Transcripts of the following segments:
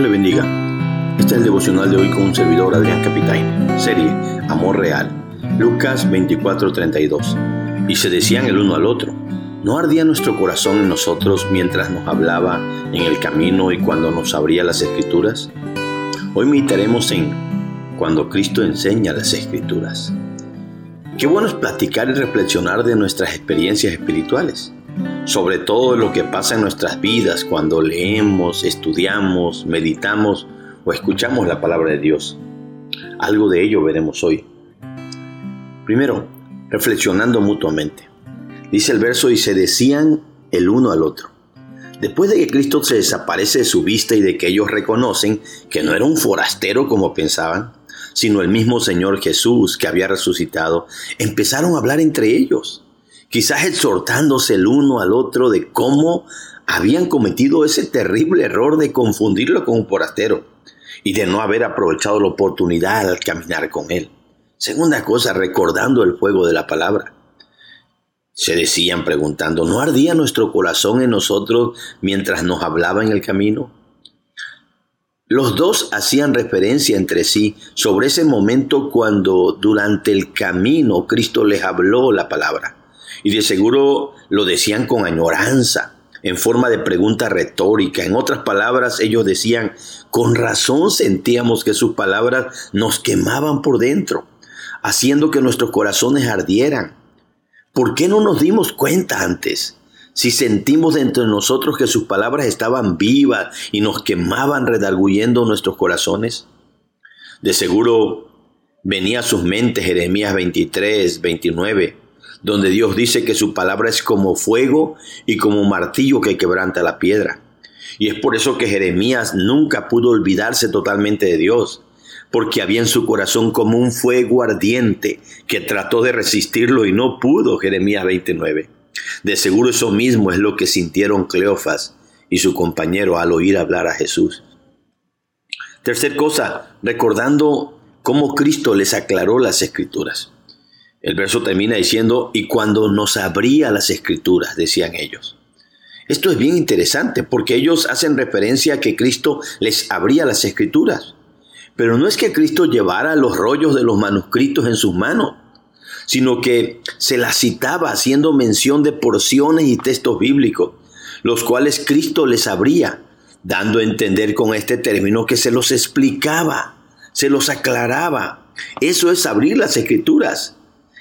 Le bendiga. Este es el devocional de hoy con un servidor Adrián Capitaine. Serie Amor Real. Lucas 24:32. Y se decían el uno al otro. ¿No ardía nuestro corazón en nosotros mientras nos hablaba en el camino y cuando nos abría las escrituras? Hoy meditaremos en cuando Cristo enseña las escrituras. Qué bueno es platicar y reflexionar de nuestras experiencias espirituales sobre todo lo que pasa en nuestras vidas cuando leemos, estudiamos, meditamos o escuchamos la palabra de Dios. Algo de ello veremos hoy. Primero, reflexionando mutuamente. Dice el verso y se decían el uno al otro. Después de que Cristo se desaparece de su vista y de que ellos reconocen que no era un forastero como pensaban, sino el mismo Señor Jesús que había resucitado, empezaron a hablar entre ellos quizás exhortándose el uno al otro de cómo habían cometido ese terrible error de confundirlo con un forastero y de no haber aprovechado la oportunidad al caminar con él. Segunda cosa, recordando el fuego de la palabra. Se decían preguntando, ¿no ardía nuestro corazón en nosotros mientras nos hablaba en el camino? Los dos hacían referencia entre sí sobre ese momento cuando durante el camino Cristo les habló la palabra. Y de seguro lo decían con añoranza, en forma de pregunta retórica. En otras palabras, ellos decían, con razón sentíamos que sus palabras nos quemaban por dentro, haciendo que nuestros corazones ardieran. ¿Por qué no nos dimos cuenta antes? Si sentimos dentro de nosotros que sus palabras estaban vivas y nos quemaban redarguyendo nuestros corazones. De seguro venía a sus mentes Jeremías 23, 29 donde Dios dice que su palabra es como fuego y como martillo que quebranta la piedra. Y es por eso que Jeremías nunca pudo olvidarse totalmente de Dios, porque había en su corazón como un fuego ardiente que trató de resistirlo y no pudo, Jeremías 29. De seguro eso mismo es lo que sintieron Cleofas y su compañero al oír hablar a Jesús. Tercer cosa, recordando cómo Cristo les aclaró las escrituras. El verso termina diciendo, y cuando nos abría las escrituras, decían ellos. Esto es bien interesante porque ellos hacen referencia a que Cristo les abría las escrituras. Pero no es que Cristo llevara los rollos de los manuscritos en sus manos, sino que se las citaba haciendo mención de porciones y textos bíblicos, los cuales Cristo les abría, dando a entender con este término que se los explicaba, se los aclaraba. Eso es abrir las escrituras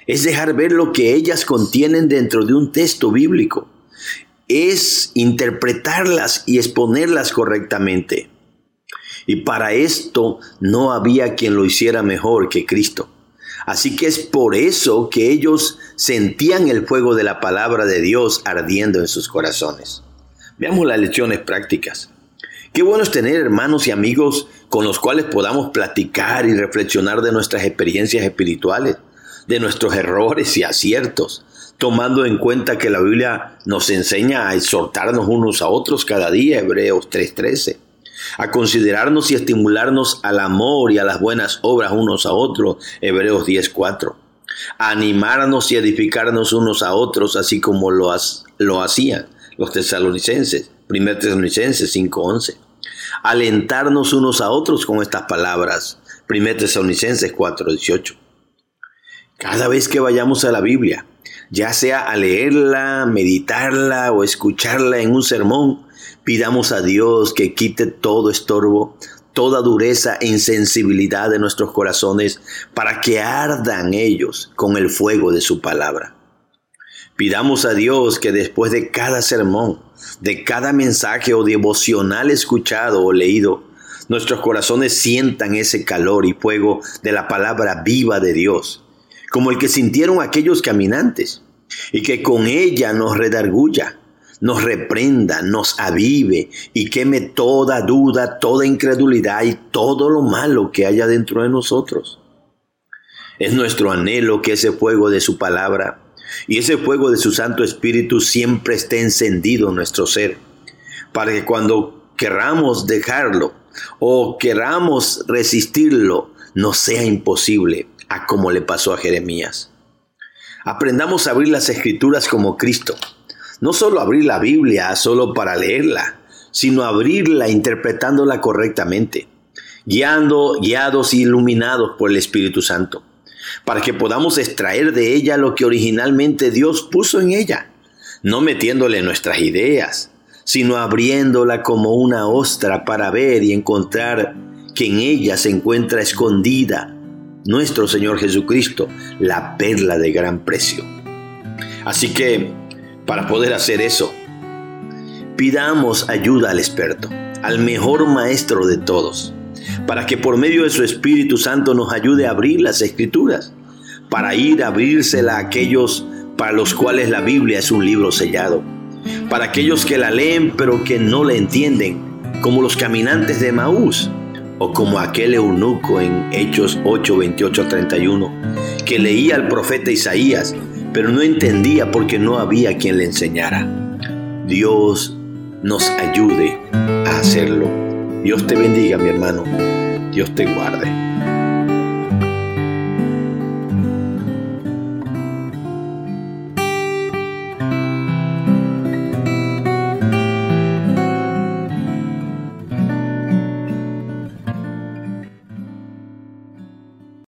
es dejar ver lo que ellas contienen dentro de un texto bíblico, es interpretarlas y exponerlas correctamente. Y para esto no había quien lo hiciera mejor que Cristo. Así que es por eso que ellos sentían el fuego de la palabra de Dios ardiendo en sus corazones. Veamos las lecciones prácticas. Qué bueno es tener hermanos y amigos con los cuales podamos platicar y reflexionar de nuestras experiencias espirituales de nuestros errores y aciertos, tomando en cuenta que la Biblia nos enseña a exhortarnos unos a otros cada día, Hebreos 3:13, a considerarnos y estimularnos al amor y a las buenas obras unos a otros, Hebreos 10:4, a animarnos y edificarnos unos a otros, así como lo, lo hacían los tesalonicenses, 1 Tesalonicenses 5:11, alentarnos unos a otros con estas palabras, 1 Tesalonicenses 4:18 cada vez que vayamos a la Biblia, ya sea a leerla, meditarla o escucharla en un sermón, pidamos a Dios que quite todo estorbo, toda dureza e insensibilidad de nuestros corazones para que ardan ellos con el fuego de su palabra. Pidamos a Dios que después de cada sermón, de cada mensaje o devocional escuchado o leído, nuestros corazones sientan ese calor y fuego de la palabra viva de Dios como el que sintieron aquellos caminantes, y que con ella nos redarguya, nos reprenda, nos avive y queme toda duda, toda incredulidad y todo lo malo que haya dentro de nosotros. Es nuestro anhelo que ese fuego de su palabra y ese fuego de su Santo Espíritu siempre esté encendido en nuestro ser, para que cuando querramos dejarlo o queramos resistirlo, no sea imposible a como le pasó a Jeremías. Aprendamos a abrir las escrituras como Cristo. No solo abrir la Biblia solo para leerla, sino abrirla interpretándola correctamente, guiando, guiados y iluminados por el Espíritu Santo, para que podamos extraer de ella lo que originalmente Dios puso en ella, no metiéndole nuestras ideas, sino abriéndola como una ostra para ver y encontrar que en ella se encuentra escondida nuestro Señor Jesucristo, la perla de gran precio. Así que, para poder hacer eso, pidamos ayuda al experto, al mejor maestro de todos, para que por medio de su Espíritu Santo nos ayude a abrir las escrituras, para ir a abrírsela a aquellos para los cuales la Biblia es un libro sellado, para aquellos que la leen pero que no la entienden, como los caminantes de Maús, o como aquel eunuco en Hechos 8, 28 31, que leía al profeta Isaías, pero no entendía porque no había quien le enseñara. Dios nos ayude a hacerlo. Dios te bendiga, mi hermano. Dios te guarde.